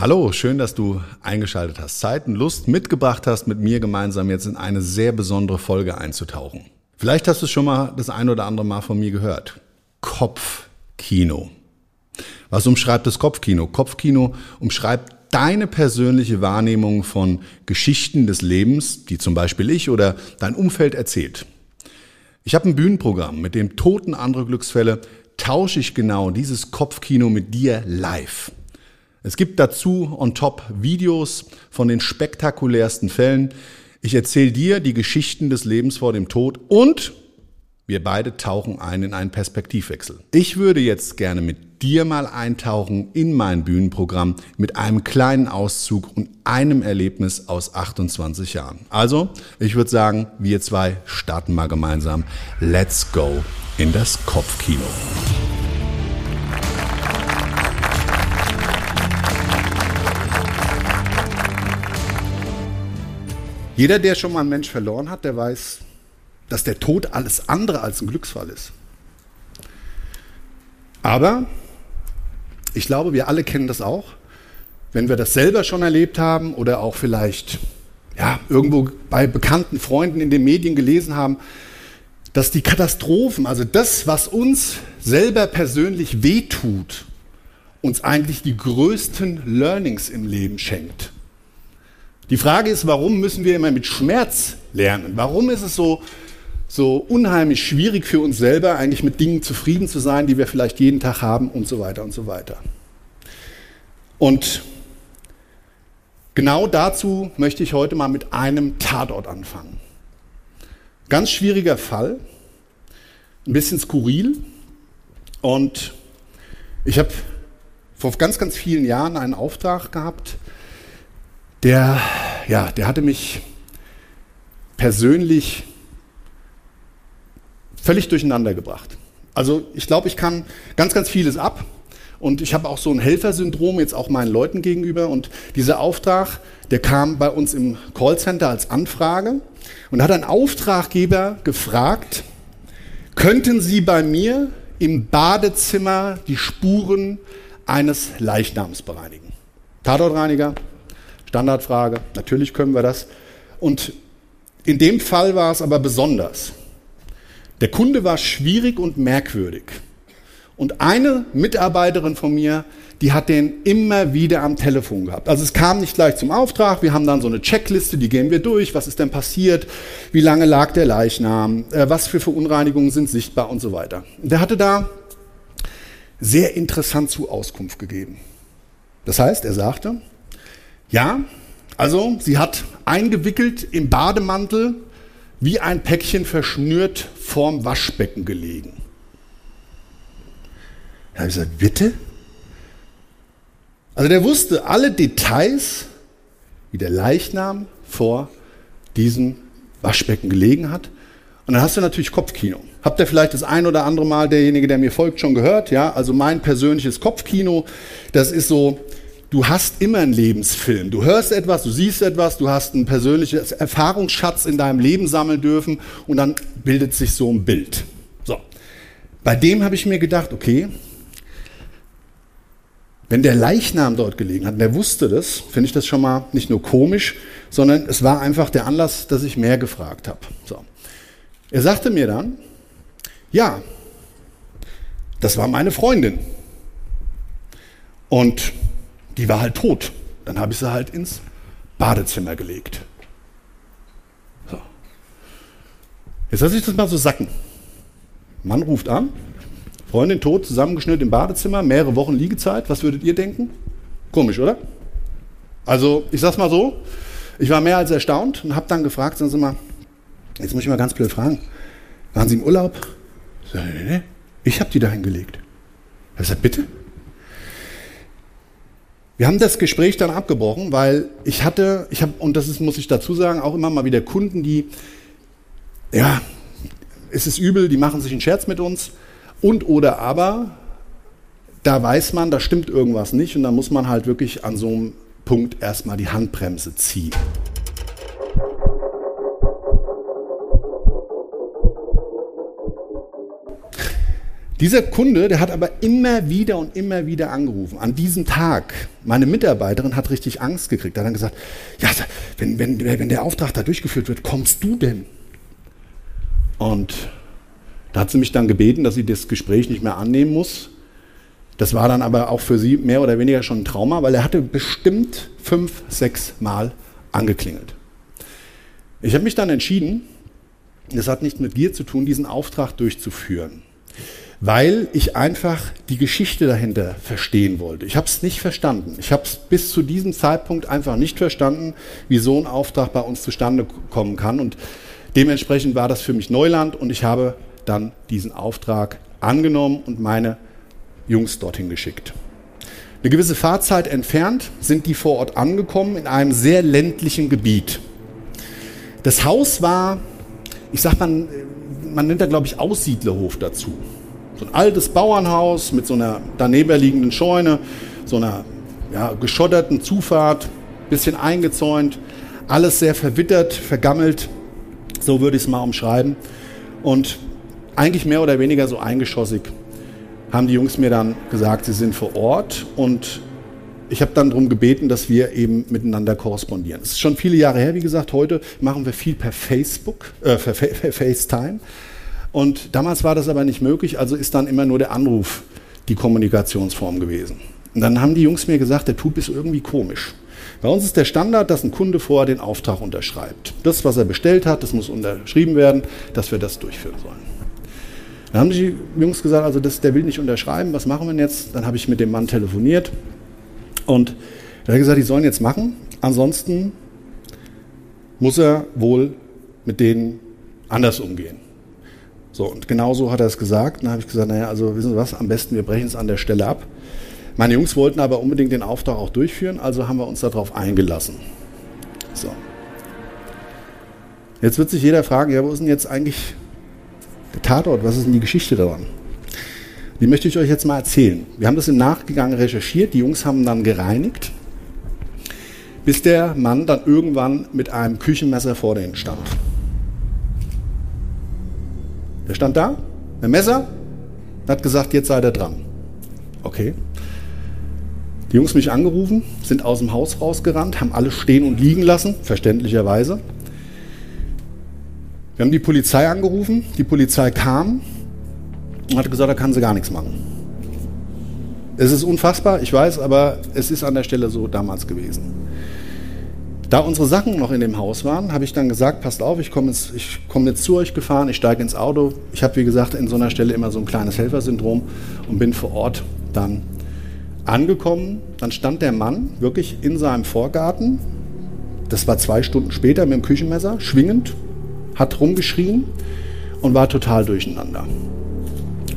Hallo, schön, dass du eingeschaltet hast, Zeit und Lust mitgebracht hast, mit mir gemeinsam jetzt in eine sehr besondere Folge einzutauchen. Vielleicht hast du schon mal das ein oder andere Mal von mir gehört. Kopfkino. Was umschreibt das Kopfkino? Kopfkino umschreibt deine persönliche Wahrnehmung von Geschichten des Lebens, die zum Beispiel ich oder dein Umfeld erzählt. Ich habe ein Bühnenprogramm, mit dem Toten andere Glücksfälle tausche ich genau dieses Kopfkino mit dir live. Es gibt dazu on top Videos von den spektakulärsten Fällen. Ich erzähle dir die Geschichten des Lebens vor dem Tod und wir beide tauchen ein in einen Perspektivwechsel. Ich würde jetzt gerne mit dir mal eintauchen in mein Bühnenprogramm mit einem kleinen Auszug und einem Erlebnis aus 28 Jahren. Also, ich würde sagen, wir zwei starten mal gemeinsam. Let's go in das Kopfkino. Jeder, der schon mal einen Mensch verloren hat, der weiß, dass der Tod alles andere als ein Glücksfall ist. Aber ich glaube, wir alle kennen das auch, wenn wir das selber schon erlebt haben oder auch vielleicht ja, irgendwo bei bekannten Freunden in den Medien gelesen haben, dass die Katastrophen, also das, was uns selber persönlich wehtut, uns eigentlich die größten Learnings im Leben schenkt. Die Frage ist, warum müssen wir immer mit Schmerz lernen? Warum ist es so, so unheimlich schwierig für uns selber, eigentlich mit Dingen zufrieden zu sein, die wir vielleicht jeden Tag haben und so weiter und so weiter? Und genau dazu möchte ich heute mal mit einem Tatort anfangen. Ganz schwieriger Fall, ein bisschen skurril und ich habe vor ganz, ganz vielen Jahren einen Auftrag gehabt, der, ja, der hatte mich persönlich völlig durcheinander gebracht. Also ich glaube, ich kann ganz, ganz vieles ab. Und ich habe auch so ein Helfersyndrom jetzt auch meinen Leuten gegenüber. Und dieser Auftrag, der kam bei uns im Callcenter als Anfrage und hat ein Auftraggeber gefragt, könnten Sie bei mir im Badezimmer die Spuren eines Leichnams bereinigen? Tatortreiniger, Standardfrage, natürlich können wir das. Und in dem Fall war es aber besonders. Der Kunde war schwierig und merkwürdig. Und eine Mitarbeiterin von mir, die hat den immer wieder am Telefon gehabt. Also es kam nicht gleich zum Auftrag, wir haben dann so eine Checkliste, die gehen wir durch, was ist denn passiert, wie lange lag der Leichnam, äh, was für Verunreinigungen sind sichtbar und so weiter. Und der hatte da sehr interessant zu Auskunft gegeben. Das heißt, er sagte, ja, also sie hat eingewickelt im Bademantel wie ein Päckchen verschnürt vorm Waschbecken gelegen. Da habe ich gesagt, bitte? Also der wusste alle Details, wie der Leichnam vor diesem Waschbecken gelegen hat. Und dann hast du natürlich Kopfkino. Habt ihr vielleicht das ein oder andere Mal, derjenige, der mir folgt, schon gehört? Ja, also mein persönliches Kopfkino, das ist so, du hast immer einen Lebensfilm. Du hörst etwas, du siehst etwas, du hast einen persönlichen Erfahrungsschatz in deinem Leben sammeln dürfen und dann bildet sich so ein Bild. So. Bei dem habe ich mir gedacht, okay, wenn der Leichnam dort gelegen hat, und der wusste das, finde ich das schon mal nicht nur komisch, sondern es war einfach der Anlass, dass ich mehr gefragt habe. So. Er sagte mir dann, ja, das war meine Freundin. Und die war halt tot. Dann habe ich sie halt ins Badezimmer gelegt. So. Jetzt lasse ich das mal so sacken. Mann ruft an, Freundin tot, zusammengeschnürt im Badezimmer, mehrere Wochen Liegezeit. Was würdet ihr denken? Komisch, oder? Also, ich sag's mal so, ich war mehr als erstaunt und habe dann gefragt, sagen Sie mal, jetzt muss ich mal ganz blöd fragen, waren Sie im Urlaub? Ich, nee, nee, ich habe die da hingelegt. Er sagt, bitte? Wir haben das Gespräch dann abgebrochen, weil ich hatte, ich habe, und das ist, muss ich dazu sagen, auch immer mal wieder Kunden, die, ja, es ist übel, die machen sich einen Scherz mit uns und oder aber, da weiß man, da stimmt irgendwas nicht und da muss man halt wirklich an so einem Punkt erstmal die Handbremse ziehen. Dieser Kunde, der hat aber immer wieder und immer wieder angerufen. An diesem Tag, meine Mitarbeiterin hat richtig Angst gekriegt. Hat dann gesagt, ja, wenn, wenn, wenn der Auftrag da durchgeführt wird, kommst du denn? Und da hat sie mich dann gebeten, dass sie das Gespräch nicht mehr annehmen muss. Das war dann aber auch für sie mehr oder weniger schon ein Trauma, weil er hatte bestimmt fünf, sechs Mal angeklingelt. Ich habe mich dann entschieden, das hat nicht mit Gier zu tun, diesen Auftrag durchzuführen weil ich einfach die Geschichte dahinter verstehen wollte. Ich habe es nicht verstanden. Ich habe es bis zu diesem Zeitpunkt einfach nicht verstanden, wie so ein Auftrag bei uns zustande kommen kann. Und dementsprechend war das für mich Neuland und ich habe dann diesen Auftrag angenommen und meine Jungs dorthin geschickt. Eine gewisse Fahrzeit entfernt sind die vor Ort angekommen in einem sehr ländlichen Gebiet. Das Haus war, ich sag mal, man nennt da glaube ich Aussiedlerhof dazu. So ein altes Bauernhaus mit so einer daneben liegenden Scheune, so einer ja, geschotterten Zufahrt, bisschen eingezäunt, alles sehr verwittert, vergammelt, so würde ich es mal umschreiben. Und eigentlich mehr oder weniger so eingeschossig haben die Jungs mir dann gesagt, sie sind vor Ort und ich habe dann darum gebeten, dass wir eben miteinander korrespondieren. Es ist schon viele Jahre her, wie gesagt, heute machen wir viel per Facebook, äh, per FaceTime. Und damals war das aber nicht möglich, also ist dann immer nur der Anruf die Kommunikationsform gewesen. Und dann haben die Jungs mir gesagt, der Typ ist irgendwie komisch. Bei uns ist der Standard, dass ein Kunde vorher den Auftrag unterschreibt. Das, was er bestellt hat, das muss unterschrieben werden, dass wir das durchführen sollen. Dann haben die Jungs gesagt, also das, der will nicht unterschreiben, was machen wir denn jetzt? Dann habe ich mit dem Mann telefoniert und er hat gesagt, die sollen jetzt machen, ansonsten muss er wohl mit denen anders umgehen. So, und genau so hat er es gesagt. Dann habe ich gesagt, naja, also wissen Sie was, am besten wir brechen es an der Stelle ab. Meine Jungs wollten aber unbedingt den Auftrag auch durchführen, also haben wir uns darauf eingelassen. So. Jetzt wird sich jeder fragen, ja, wo ist denn jetzt eigentlich der Tatort? Was ist denn die Geschichte daran? Die möchte ich euch jetzt mal erzählen. Wir haben das im Nachgang recherchiert, die Jungs haben dann gereinigt, bis der Mann dann irgendwann mit einem Küchenmesser vor denen stand. Der stand da, ein Messer, hat gesagt, jetzt seid ihr dran. Okay. Die Jungs mich angerufen, sind aus dem Haus rausgerannt, haben alles stehen und liegen lassen, verständlicherweise. Wir haben die Polizei angerufen, die Polizei kam und hat gesagt, da kann sie gar nichts machen. Es ist unfassbar, ich weiß, aber es ist an der Stelle so damals gewesen. Da unsere Sachen noch in dem Haus waren, habe ich dann gesagt, passt auf, ich komme jetzt, komm jetzt zu euch gefahren, ich steige ins Auto. Ich habe, wie gesagt, in so einer Stelle immer so ein kleines Helfersyndrom und bin vor Ort dann angekommen. Dann stand der Mann wirklich in seinem Vorgarten, das war zwei Stunden später mit dem Küchenmesser, schwingend, hat rumgeschrien und war total durcheinander.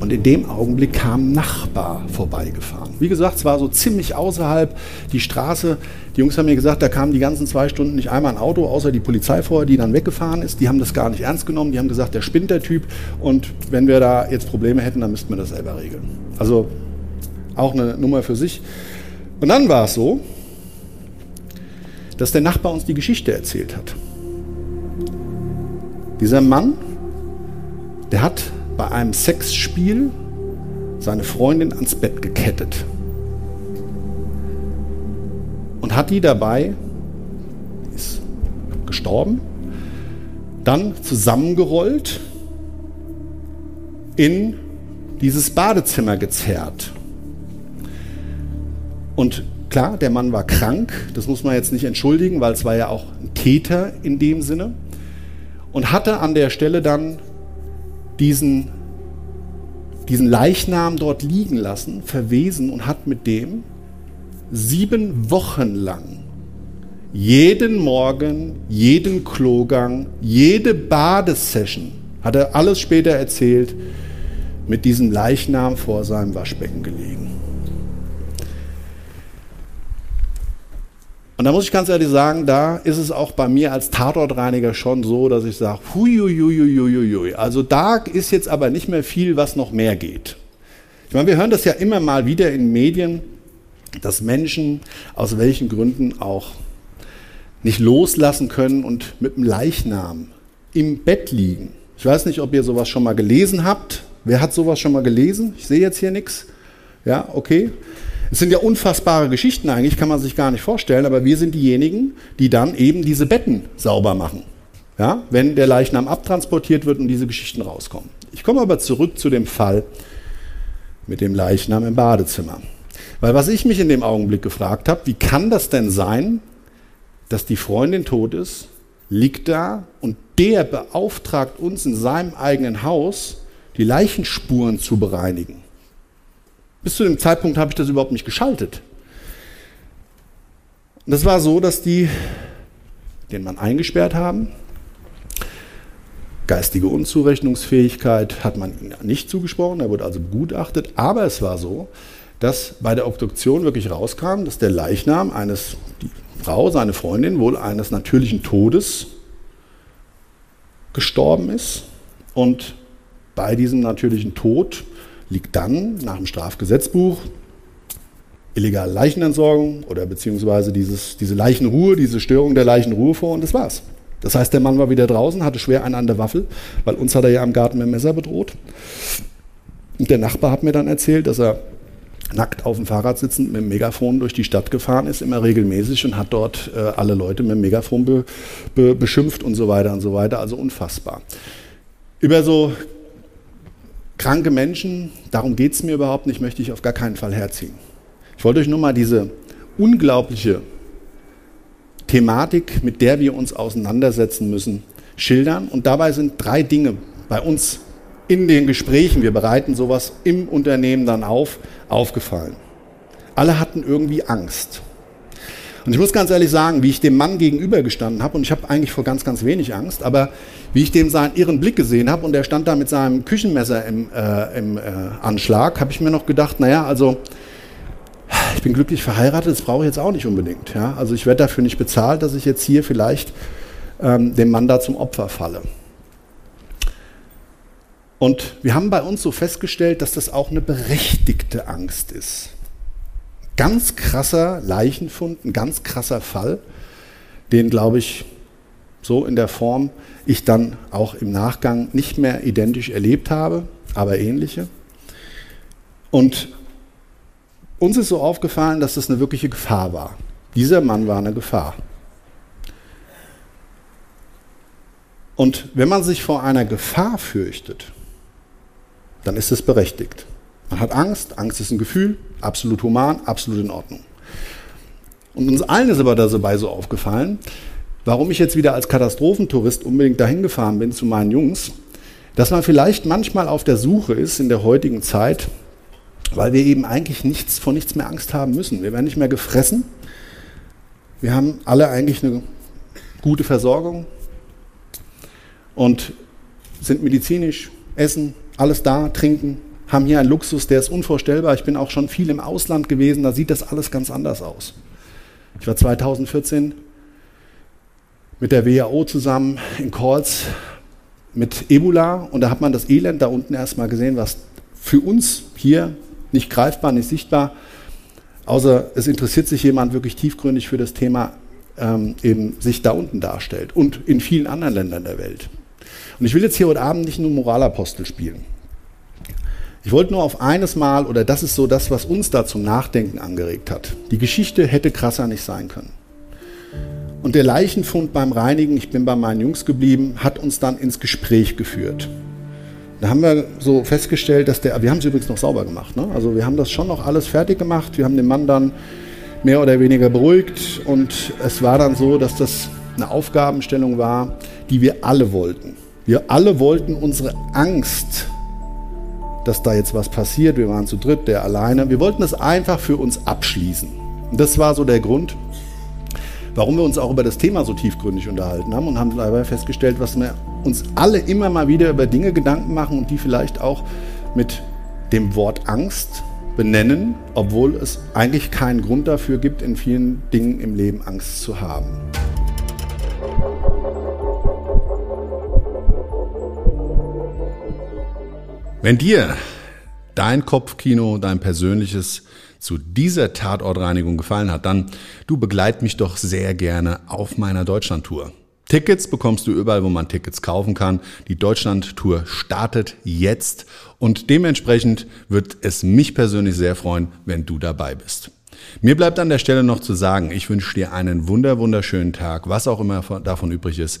Und in dem Augenblick kam ein Nachbar vorbeigefahren. Wie gesagt, es war so ziemlich außerhalb die Straße. Die Jungs haben mir gesagt, da kam die ganzen zwei Stunden nicht einmal ein Auto, außer die Polizei vorher, die dann weggefahren ist. Die haben das gar nicht ernst genommen. Die haben gesagt, der spinnt der Typ. Und wenn wir da jetzt Probleme hätten, dann müssten wir das selber regeln. Also auch eine Nummer für sich. Und dann war es so, dass der Nachbar uns die Geschichte erzählt hat. Dieser Mann, der hat bei einem Sexspiel seine Freundin ans Bett gekettet. und hat die dabei, ist gestorben, dann zusammengerollt in dieses Badezimmer gezerrt. Und klar, der Mann war krank, das muss man jetzt nicht entschuldigen, weil es war ja auch ein Täter in dem Sinne. Und hatte an der Stelle dann diesen, diesen Leichnam dort liegen lassen, verwesen und hat mit dem sieben Wochen lang jeden Morgen, jeden Klogang, jede Badesession, hat er alles später erzählt, mit diesem Leichnam vor seinem Waschbecken gelegen. Und da muss ich ganz ehrlich sagen, da ist es auch bei mir als Tatortreiniger schon so, dass ich sage, huiuiuiuiui. Also da ist jetzt aber nicht mehr viel, was noch mehr geht. Ich meine, wir hören das ja immer mal wieder in Medien, dass Menschen aus welchen Gründen auch nicht loslassen können und mit dem Leichnam im Bett liegen. Ich weiß nicht, ob ihr sowas schon mal gelesen habt. Wer hat sowas schon mal gelesen? Ich sehe jetzt hier nichts. Ja, okay. Es sind ja unfassbare Geschichten eigentlich, kann man sich gar nicht vorstellen, aber wir sind diejenigen, die dann eben diese Betten sauber machen. Ja, wenn der Leichnam abtransportiert wird und diese Geschichten rauskommen. Ich komme aber zurück zu dem Fall mit dem Leichnam im Badezimmer. Weil was ich mich in dem Augenblick gefragt habe, wie kann das denn sein, dass die Freundin tot ist, liegt da und der beauftragt uns in seinem eigenen Haus, die Leichenspuren zu bereinigen. Bis zu dem Zeitpunkt habe ich das überhaupt nicht geschaltet. Und das war so, dass die den Mann eingesperrt haben. Geistige Unzurechnungsfähigkeit hat man ihm nicht zugesprochen, er wurde also begutachtet. Aber es war so, dass bei der Obduktion wirklich rauskam, dass der Leichnam eines, die Frau, seine Freundin, wohl eines natürlichen Todes gestorben ist. Und bei diesem natürlichen Tod liegt dann nach dem Strafgesetzbuch illegale Leichenentsorgung oder beziehungsweise dieses, diese Leichenruhe, diese Störung der Leichenruhe vor und das war's. Das heißt, der Mann war wieder draußen, hatte schwer einen an der Waffel, weil uns hat er ja im Garten mit dem Messer bedroht. Und der Nachbar hat mir dann erzählt, dass er nackt auf dem Fahrrad sitzend mit dem Megafon durch die Stadt gefahren ist, immer regelmäßig und hat dort äh, alle Leute mit dem Megafon be, be, beschimpft und so weiter und so weiter. Also unfassbar. Über so kranke Menschen, darum geht es mir überhaupt nicht, möchte ich auf gar keinen Fall herziehen. Ich wollte euch nur mal diese unglaubliche Thematik, mit der wir uns auseinandersetzen müssen, schildern. Und dabei sind drei Dinge bei uns in den Gesprächen, wir bereiten sowas im Unternehmen dann auf, aufgefallen. Alle hatten irgendwie Angst. Und ich muss ganz ehrlich sagen, wie ich dem Mann gegenübergestanden habe, und ich habe eigentlich vor ganz, ganz wenig Angst, aber wie ich dem seinen irren Blick gesehen habe und er stand da mit seinem Küchenmesser im, äh, im äh, Anschlag, habe ich mir noch gedacht, naja, also ich bin glücklich verheiratet, das brauche ich jetzt auch nicht unbedingt. Ja? Also ich werde dafür nicht bezahlt, dass ich jetzt hier vielleicht ähm, dem Mann da zum Opfer falle. Und wir haben bei uns so festgestellt, dass das auch eine berechtigte Angst ist. Ganz krasser Leichenfund, ein ganz krasser Fall, den, glaube ich, so in der Form ich dann auch im Nachgang nicht mehr identisch erlebt habe, aber ähnliche. Und uns ist so aufgefallen, dass das eine wirkliche Gefahr war. Dieser Mann war eine Gefahr. Und wenn man sich vor einer Gefahr fürchtet, dann ist es berechtigt. Man hat Angst, Angst ist ein Gefühl, absolut human, absolut in Ordnung. Und uns allen ist aber dabei so aufgefallen, warum ich jetzt wieder als Katastrophentourist unbedingt dahin gefahren bin zu meinen Jungs, dass man vielleicht manchmal auf der Suche ist in der heutigen Zeit, weil wir eben eigentlich nichts vor nichts mehr Angst haben müssen. Wir werden nicht mehr gefressen. Wir haben alle eigentlich eine gute Versorgung und sind medizinisch, essen, alles da, trinken, haben hier einen Luxus, der ist unvorstellbar. Ich bin auch schon viel im Ausland gewesen, da sieht das alles ganz anders aus. Ich war 2014 mit der WHO zusammen in Calls mit Ebola und da hat man das Elend da unten erstmal gesehen, was für uns hier nicht greifbar, nicht sichtbar, außer es interessiert sich jemand wirklich tiefgründig für das Thema, ähm, eben sich da unten darstellt und in vielen anderen Ländern der Welt. Und ich will jetzt hier heute Abend nicht nur Moralapostel spielen. Ich wollte nur auf eines Mal, oder das ist so das, was uns da zum Nachdenken angeregt hat. Die Geschichte hätte krasser nicht sein können. Und der Leichenfund beim Reinigen, ich bin bei meinen Jungs geblieben, hat uns dann ins Gespräch geführt. Da haben wir so festgestellt, dass der, wir haben es übrigens noch sauber gemacht, ne? also wir haben das schon noch alles fertig gemacht, wir haben den Mann dann mehr oder weniger beruhigt und es war dann so, dass das eine Aufgabenstellung war, die wir alle wollten. Wir alle wollten unsere Angst, dass da jetzt was passiert, wir waren zu dritt, der alleine, wir wollten es einfach für uns abschließen. Das war so der Grund, warum wir uns auch über das Thema so tiefgründig unterhalten haben und haben dabei festgestellt, was wir uns alle immer mal wieder über Dinge Gedanken machen und die vielleicht auch mit dem Wort Angst benennen, obwohl es eigentlich keinen Grund dafür gibt, in vielen Dingen im Leben Angst zu haben. Wenn dir dein Kopfkino, dein persönliches zu dieser Tatortreinigung gefallen hat, dann du begleit mich doch sehr gerne auf meiner Deutschlandtour. Tickets bekommst du überall, wo man Tickets kaufen kann. Die Deutschland-Tour startet jetzt und dementsprechend wird es mich persönlich sehr freuen, wenn du dabei bist. Mir bleibt an der Stelle noch zu sagen, ich wünsche dir einen wunder wunderschönen Tag, was auch immer davon übrig ist.